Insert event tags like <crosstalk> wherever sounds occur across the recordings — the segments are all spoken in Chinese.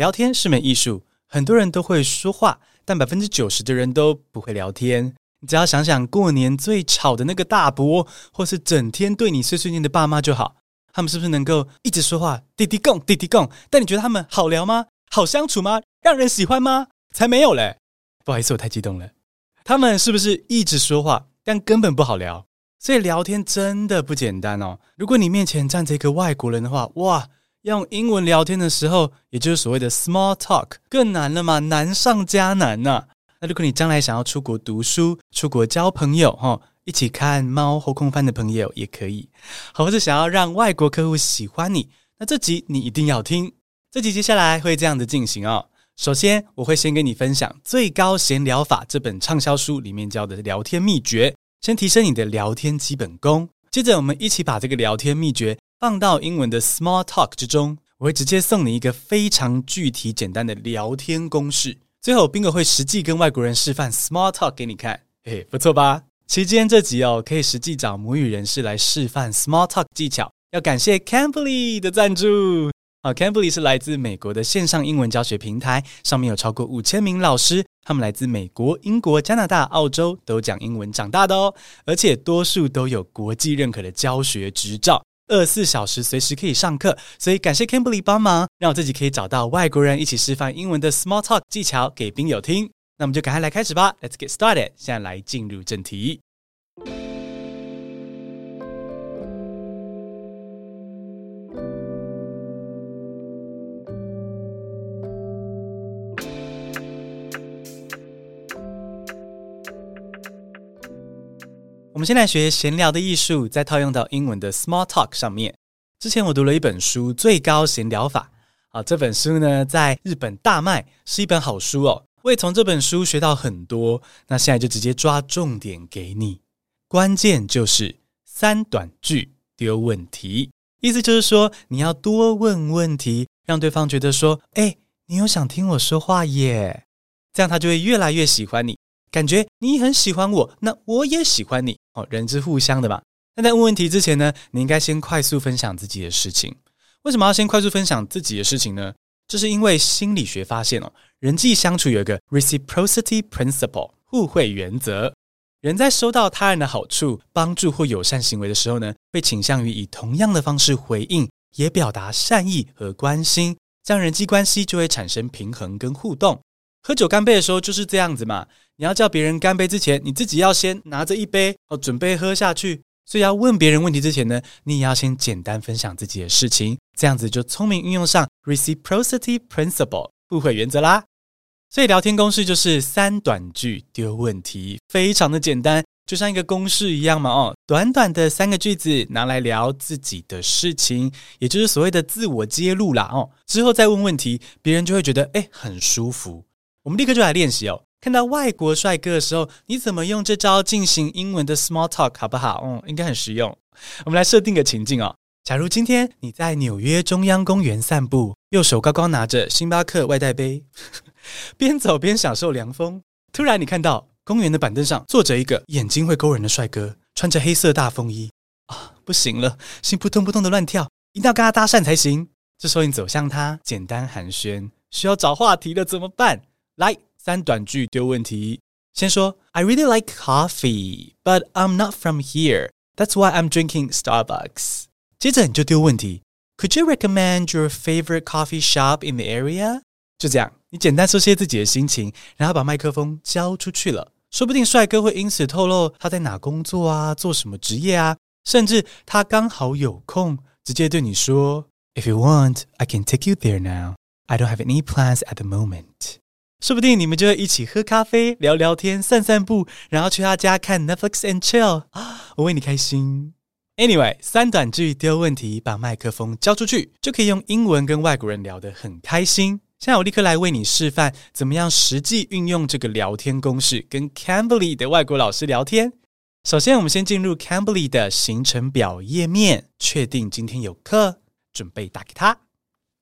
聊天是门艺术，很多人都会说话，但百分之九十的人都不会聊天。你只要想想过年最吵的那个大伯，或是整天对你碎碎念的爸妈就好，他们是不是能够一直说话？滴滴共，滴滴共。但你觉得他们好聊吗？好相处吗？让人喜欢吗？才没有嘞！不好意思，我太激动了。他们是不是一直说话，但根本不好聊？所以聊天真的不简单哦。如果你面前站着一个外国人的话，哇，用英文聊天的时候，也就是所谓的 small talk，更难了嘛，难上加难呐。那如果你将来想要出国读书、出国交朋友，哈，一起看猫后空翻的朋友也可以。好，或者想要让外国客户喜欢你，那这集你一定要听。这集接下来会这样的进行哦。首先，我会先跟你分享《最高闲聊法》这本畅销书里面教的聊天秘诀。先提升你的聊天基本功，接着我们一起把这个聊天秘诀放到英文的 small talk 之中。我会直接送你一个非常具体简单的聊天公式。最后，宾哥会实际跟外国人示范 small talk 给你看，嘿，不错吧？期间这集哦，可以实际找母语人士来示范 small talk 技巧。要感谢 Cambly 的赞助。啊，Cambly 是来自美国的线上英文教学平台，上面有超过五千名老师，他们来自美国、英国、加拿大、澳洲，都讲英文长大的哦，而且多数都有国际认可的教学执照，二十四小时随时可以上课，所以感谢 Cambly 帮忙，让我自己可以找到外国人一起示范英文的 Small Talk 技巧给宾友听。那我们就赶快来开始吧，Let's get started，现在来进入正题。我们先来学闲聊的艺术，再套用到英文的 small talk 上面。之前我读了一本书《最高闲聊法》啊，这本书呢在日本大卖，是一本好书哦。我也从这本书学到很多。那现在就直接抓重点给你，关键就是三短句丢问题，意思就是说你要多问问题，让对方觉得说：“哎，你有想听我说话耶。”这样他就会越来越喜欢你。感觉你很喜欢我，那我也喜欢你哦，人之互相的嘛。那在问问题之前呢，你应该先快速分享自己的事情。为什么要先快速分享自己的事情呢？这是因为心理学发现哦，人际相处有一个 reciprocity principle 互惠原则。人在收到他人的好处、帮助或友善行为的时候呢，会倾向于以同样的方式回应，也表达善意和关心，这样人际关系就会产生平衡跟互动。喝酒干杯的时候就是这样子嘛。你要叫别人干杯之前，你自己要先拿着一杯哦，准备喝下去。所以要问别人问题之前呢，你也要先简单分享自己的事情，这样子就聪明运用上 reciprocity principle 互惠原则啦。所以聊天公式就是三短句丢问题，非常的简单，就像一个公式一样嘛哦，短短的三个句子拿来聊自己的事情，也就是所谓的自我揭露啦哦。之后再问问题，别人就会觉得诶很舒服。我们立刻就来练习哦。看到外国帅哥的时候，你怎么用这招进行英文的 small talk 好不好？嗯，应该很实用。我们来设定个情境哦。假如今天你在纽约中央公园散步，右手高高拿着星巴克外带杯，<laughs> 边走边享受凉风。突然，你看到公园的板凳上坐着一个眼睛会勾人的帅哥，穿着黑色大风衣。啊，不行了，心扑通扑通的乱跳，一定要跟他搭讪才行。这时候你走向他，简单寒暄，需要找话题了，怎么办？来。三短句丢问题，先说 I really like coffee, but I'm not from here. That's why I'm drinking Starbucks. 接着你就丢问题，Could you recommend your favorite coffee shop in the area? 就这样，你简单说些自己的心情，然后把麦克风交出去了。说不定帅哥会因此透露他在哪工作啊，做什么职业啊，甚至他刚好有空，直接对你说，If you want, I can take you there now. I don't have any plans at the moment. 说不定你们就会一起喝咖啡、聊聊天、散散步，然后去他家看 Netflix and chill 啊！<gasps> 我为你开心。Anyway，三短句丢问题，把麦克风交出去，就可以用英文跟外国人聊得很开心。现在我立刻来为你示范，怎么样实际运用这个聊天公式，跟 Cambly 的外国老师聊天。首先，我们先进入 Cambly 的行程表页面，确定今天有课，准备打给他。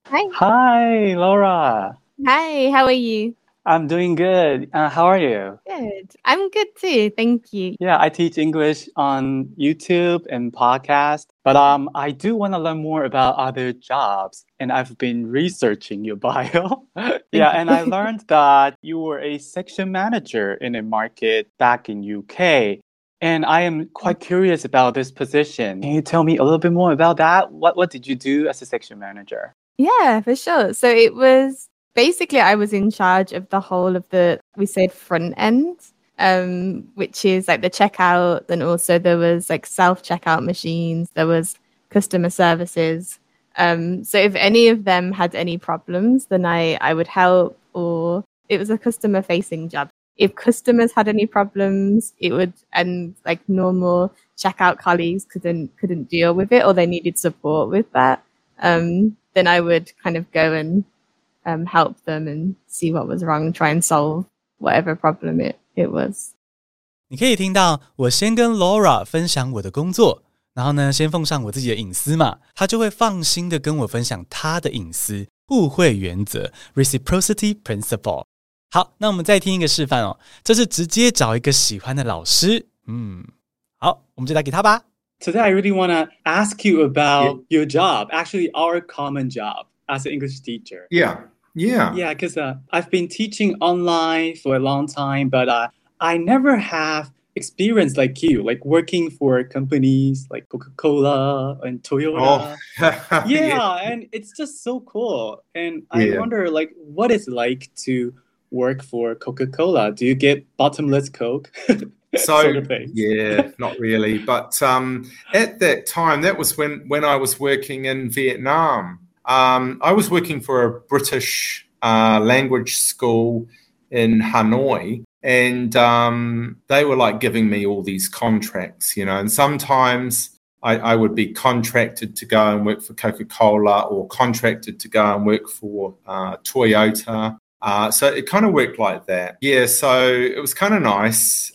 Hi，Hi，Laura。Hi，How are you？I'm doing good. Uh, how are you? Good. I'm good too. Thank you. Yeah, I teach English on YouTube and podcast, but um, I do want to learn more about other jobs, and I've been researching your <laughs> bio. yeah, and I learned that you were a section manager in a market back in UK. And I am quite curious about this position. Can you tell me a little bit more about that? What what did you do as a section manager? Yeah, for sure. So it was basically I was in charge of the whole of the we said front end, um, which is like the checkout, and also there was like self checkout machines, there was customer services. Um, so if any of them had any problems, then I I would help, or it was a customer facing job. If customers had any problems, it would and like normal checkout colleagues couldn't couldn't deal with it, or they needed support with that. Um, then I would kind of go and um, help them and see what was wrong, try and solve whatever problem it it was. 你可以听到我先跟 Laura 分享我的工作，然后呢，先奉上我自己的隐私嘛，他就会放心的跟我分享他的隐私，互惠原则 （reciprocity principle）。好，那我们再听一个示范哦，这是直接找一个喜欢的老师。嗯，好，我们就来给他吧。Today I really want to ask you about your job, actually our common job as an English teacher. Yeah. Yeah. Yeah, because uh, I've been teaching online for a long time, but uh, I never have experience like you, like working for companies like Coca Cola and Toyota. Oh. <laughs> yeah, yeah, and it's just so cool. And I yeah. wonder, like, what it's like to work for Coca Cola. Do you get bottomless Coke? <laughs> so sort of yeah <laughs> not really but um, at that time that was when when i was working in vietnam um, I was working for a British uh, language school in Hanoi, and um, they were like giving me all these contracts, you know, and sometimes I, I, would be contracted to go and work for Coca Cola or contracted to go and work for uh, Toyota. Uh, so it kind of worked like that. Yeah, so it was kind of nice.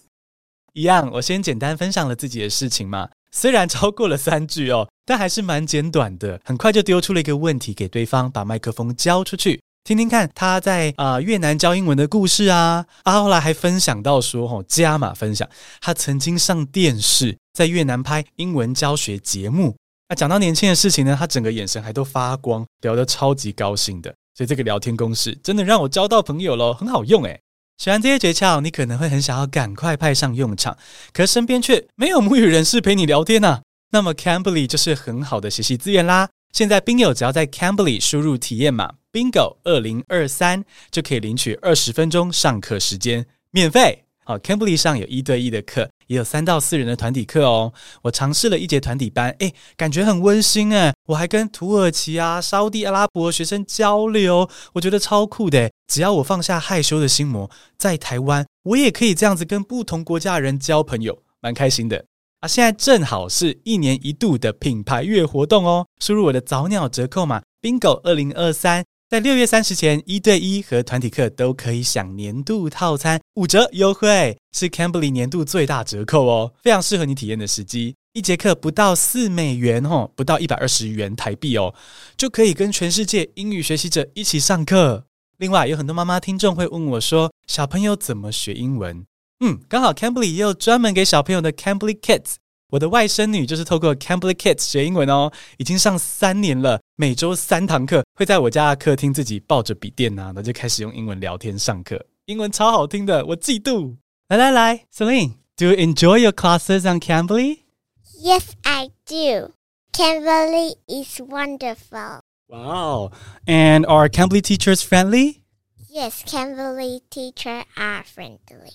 一样，我先简单分享了自己的事情嘛。 虽然超过了三句哦，但还是蛮简短的。很快就丢出了一个问题给对方，把麦克风交出去，听听看他在啊、越南教英文的故事啊。啊，后来还分享到说，哦，加码分享，他曾经上电视，在越南拍英文教学节目。那讲到年轻的事情呢，他整个眼神还都发光，聊得超级高兴的。所以这个聊天公式真的让我交到朋友咯，很好用诶。喜欢这些诀窍，你可能会很想要赶快派上用场，可身边却没有母语人士陪你聊天啊。那么 Cambly 就是很好的学习资源啦。现在宾友只要在 Cambly 输入体验码 Bingo 二零二三，就可以领取二十分钟上课时间，免费。哦，Cambly 上有一对一的课，也有三到四人的团体课哦。我尝试了一节团体班，诶，感觉很温馨诶。我还跟土耳其啊、沙地阿拉伯学生交流，我觉得超酷的。只要我放下害羞的心魔，在台湾我也可以这样子跟不同国家的人交朋友，蛮开心的啊。现在正好是一年一度的品牌月活动哦，输入我的早鸟折扣码 Bingo 二零二三。在六月三十前，一对一和团体课都可以享年度套餐五折优惠，是 Cambly 年度最大折扣哦，非常适合你体验的时机。一节课不到四美元哦，不到一百二十元台币哦，就可以跟全世界英语学习者一起上课。另外，有很多妈妈听众会问我说，小朋友怎么学英文？嗯，刚好 Cambly 也有专门给小朋友的 Cambly Kids。我的外甥女就是透过 Cambly Kids 学英文哦，已经上三年了，每周三堂课，会在我家的客厅自己抱着笔电呐、啊，然后就开始用英文聊天上课，英文超好听的，我嫉妒。来来来，Celine，Do you enjoy your classes on Cambly？Yes, I do. Cambly is wonderful. Wow. And are Cambly teachers friendly? Yes, Cambly teachers are friendly.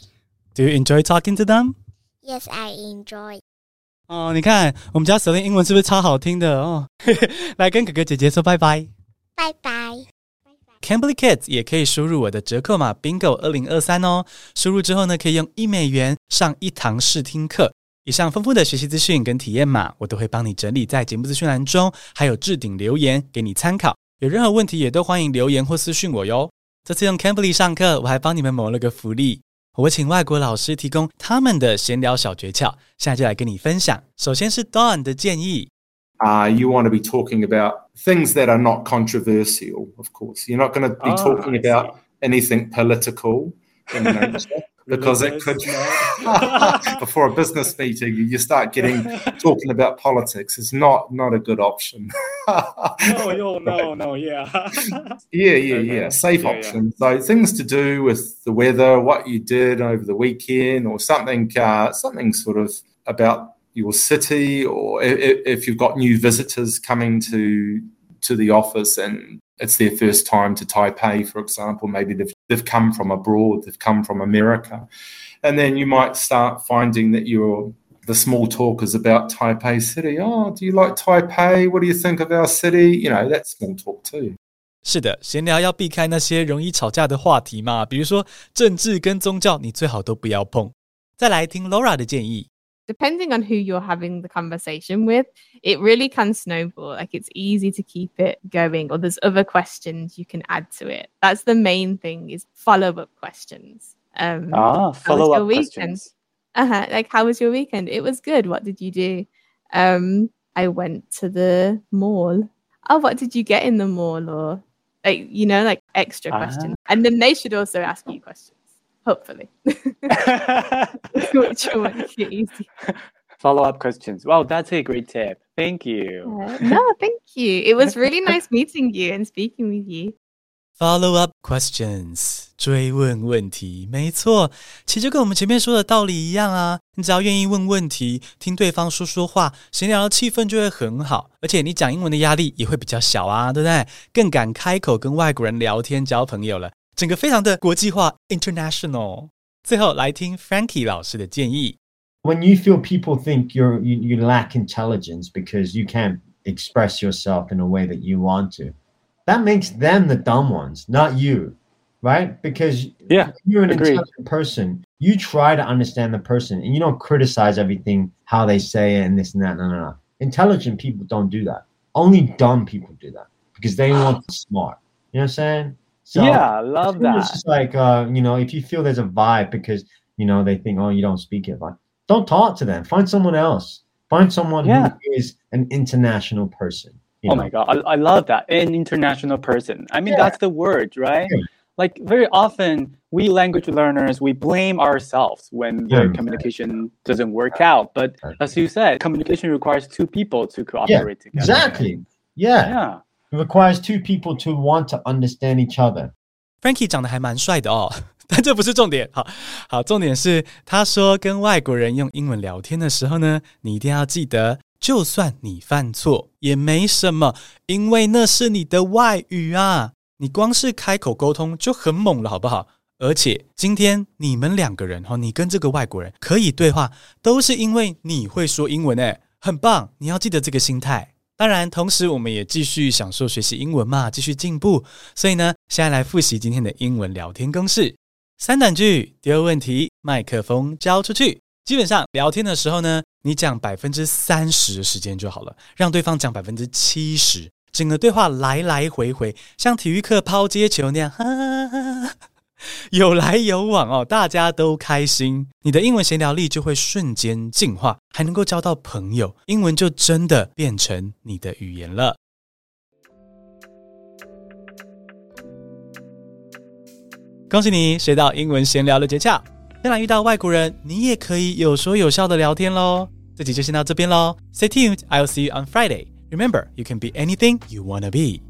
Do you enjoy talking to them? Yes, I enjoy. 哦，你看我们家 Celine 英文是不是超好听的哦？<laughs> 来跟哥哥姐姐说拜拜，拜拜。Cambly Kids 也可以输入我的折扣码 Bingo 二零二三哦。输入之后呢，可以用一美元上一堂试听课。以上丰富的学习资讯跟体验码，我都会帮你整理在节目资讯栏中，还有置顶留言给你参考。有任何问题也都欢迎留言或私讯我哟。这次用 Cambly 上课，我还帮你们谋了个福利。我请外国老师提供他们的闲聊小诀窍，现在就来跟你分享。首先是 Don 的建议。Uh, you want to be talking about things that are not controversial, of course. You're not going to be talking about anything political in nature. because it could <laughs> before a business meeting you start getting talking about politics. It's not not a good option. No no no no yeah. Yeah yeah yeah. Safe yeah, option yeah. so things to do with the weather what you did over the weekend or something uh, something sort of about your city or if, if you've got new visitors coming to to the office and it's their first time to Taipei, for example. Maybe they've, they've come from abroad, they've come from America. And then you might start finding that you're the small talk is about Taipei City. Oh, do you like Taipei? What do you think of our city? You know, that's small talk too. 是的，闲聊要避开那些容易吵架的话题嘛，比如说政治跟宗教，你最好都不要碰。再来听 Laura 的建议。 Depending on who you're having the conversation with, it really can snowball. Like it's easy to keep it going, or there's other questions you can add to it. That's the main thing is follow up questions. Um, ah, follow up questions. Uh-huh. Like, how was your weekend? It was good. What did you do? Um, I went to the mall. Oh, what did you get in the mall? Or like, you know, like extra uh-huh. questions. And then they should also ask you questions hopefully. <laughs> Which one easy. Follow up questions. Wow, that's a great tip. Thank you. Uh, no, thank you. It was really nice meeting you and speaking with you. Follow up questions，追问问题，没错，其实就跟我们前面说的道理一样啊。你只要愿意问问题，听对方说说话，闲聊的气氛就会很好，而且你讲英文的压力也会比较小啊，对不对？更敢开口跟外国人聊天交朋友了。 整个非常的国际化 （international）。最后来听 Frankie 老师的建议。When you feel people think you're you, you lack intelligence because you can't express yourself in a way that you want to, that makes them the dumb ones, not you, right? Because yeah, you're an agreed. intelligent person. You try to understand the person, and you don't criticize everything how they say it and this and that. No, no, no. Intelligent people don't do that. Only dumb people do that because they want to be smart. You know what I'm saying? So yeah, I love that. It's just like uh, you know, if you feel there's a vibe because you know they think, oh, you don't speak it, like don't talk to them. Find someone else. Find someone yeah. who is an international person. oh know? my god, I, I, love that. An international person. I mean, yeah. that's the word, right? Yeah. Like very often, we language learners we blame ourselves when the communication doesn't work out. But as you said, communication requires two people to cooperate together. Exactly. Yeah. Yeah. Requires two people to want to understand each other. Frankie 长得还蛮帅的哦，<laughs> 但这不是重点。好好，重点是他说跟外国人用英文聊天的时候呢，你一定要记得，就算你犯错也没什么，因为那是你的外语啊。你光是开口沟通就很猛了，好不好？而且今天你们两个人哈，你跟这个外国人可以对话，都是因为你会说英文诶，很棒！你要记得这个心态。当然，同时我们也继续享受学习英文嘛，继续进步。所以呢，现在来复习今天的英文聊天公式：三短句，丢问题，麦克风交出去。基本上聊天的时候呢，你讲百分之三十的时间就好了，让对方讲百分之七十，整个对话来来回回，像体育课抛接球那样。哈哈哈哈 <laughs> 有来有往哦，大家都开心，你的英文闲聊力就会瞬间进化，还能够交到朋友，英文就真的变成你的语言了。恭喜你学到英文闲聊的诀窍，将来遇到外国人，你也可以有说有笑的聊天喽。这集就先到这边喽，Stay tuned，I'll see you on Friday. Remember, you can be anything you wanna be.